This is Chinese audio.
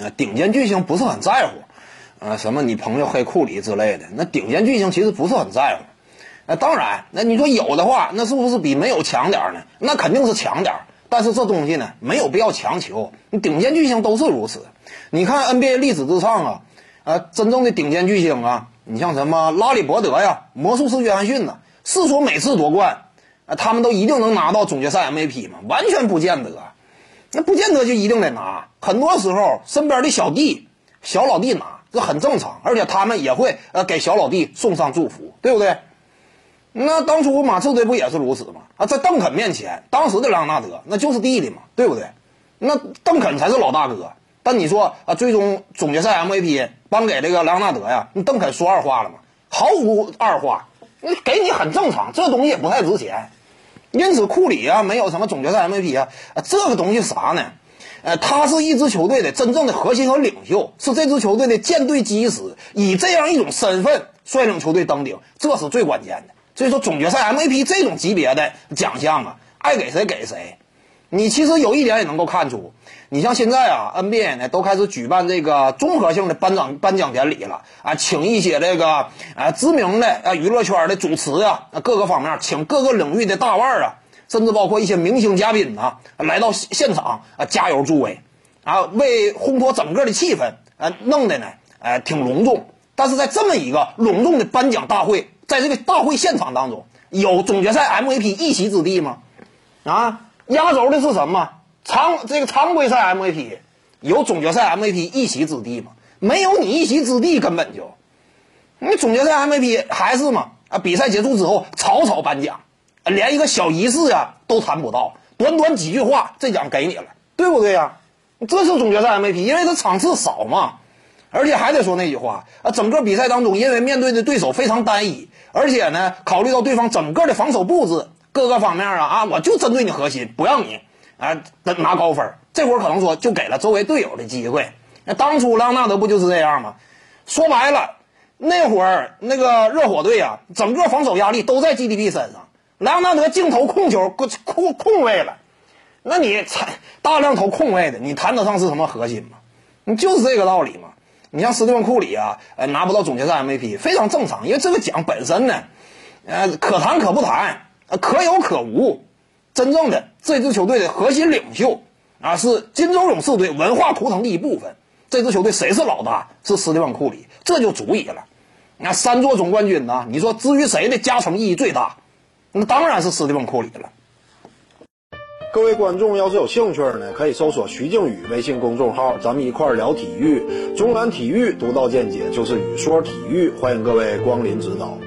啊，顶尖巨星不是很在乎，啊，什么你朋友黑库里之类的，那顶尖巨星其实不是很在乎。那当然，那你说有的话，那是不是比没有强点呢？那肯定是强点但是这东西呢，没有必要强求。你顶尖巨星都是如此。你看 NBA 历史之上啊，呃，真正的顶尖巨星啊，你像什么拉里伯德呀、魔术师约翰逊呐，是说每次夺冠，啊，他们都一定能拿到总决赛 MVP 吗？完全不见得。那不见得就一定得拿，很多时候身边的小弟、小老弟拿，这很正常，而且他们也会呃给小老弟送上祝福，对不对？那当初马刺队不也是如此吗？啊，在邓肯面前，当时的莱昂纳德那就是弟弟嘛，对不对？那邓肯才是老大哥。但你说啊，最终总决赛 MVP 颁给这个莱昂纳德呀，你邓肯说二话了吗？毫无二话，给你很正常，这东西也不太值钱。因此，库里啊，没有什么总决赛 MVP 啊，这个东西啥呢？呃，他是一支球队的真正的核心和领袖，是这支球队的舰队基石，以这样一种身份率领球队登顶，这是最关键的。所以说，总决赛 MVP 这种级别的奖项啊，爱给谁给谁。你其实有一点也能够看出，你像现在啊，NBA 呢都开始举办这个综合性的颁奖颁奖典礼了啊，请一些这个啊知名的啊娱乐圈的主持啊，各个方面请各个领域的大腕啊，甚至包括一些明星嘉宾啊，来到现场啊加油助威，啊为烘托整个的气氛啊弄的呢，哎挺隆重。但是在这么一个隆重的颁奖大会，在这个大会现场当中，有总决赛 MVP 一席之地吗？啊？压轴的是什么？常这个常规赛 MVP 有总决赛 MVP 一席之地吗？没有你一席之地，根本就，你总决赛 MVP 还是嘛？啊，比赛结束之后草草颁奖，连一个小仪式啊都谈不到，短短几句话，这奖给你了，对不对呀？这是总决赛 MVP，因为他场次少嘛，而且还得说那句话啊，整个比赛当中，因为面对的对手非常单一，而且呢，考虑到对方整个的防守布置。各个方面啊啊，我就针对你核心，不让你啊拿高分。这会儿可能说就给了周围队友的机会。那当初莱昂纳德不就是这样吗？说白了，那会儿那个热火队啊，整个防守压力都在 GDP 身上。莱昂纳德镜头控球控控位了，那你才大量投控位的，你谈得上是什么核心吗？你就是这个道理嘛。你像斯蒂芬库里啊，呃，拿不到总决赛 MVP 非常正常，因为这个奖本身呢，呃，可谈可不谈。啊，可有可无。真正的这支球队的核心领袖啊，是金州勇士队文化图腾的一部分。这支球队谁是老大？是斯蒂芬·库里，这就足以了。那三座总冠军呢？你说至于谁的加成意义最大？那当然是斯蒂芬·库里了。各位观众要是有兴趣呢，可以搜索徐静宇微信公众号，咱们一块聊体育。中南体育独到见解就是语说体育，欢迎各位光临指导。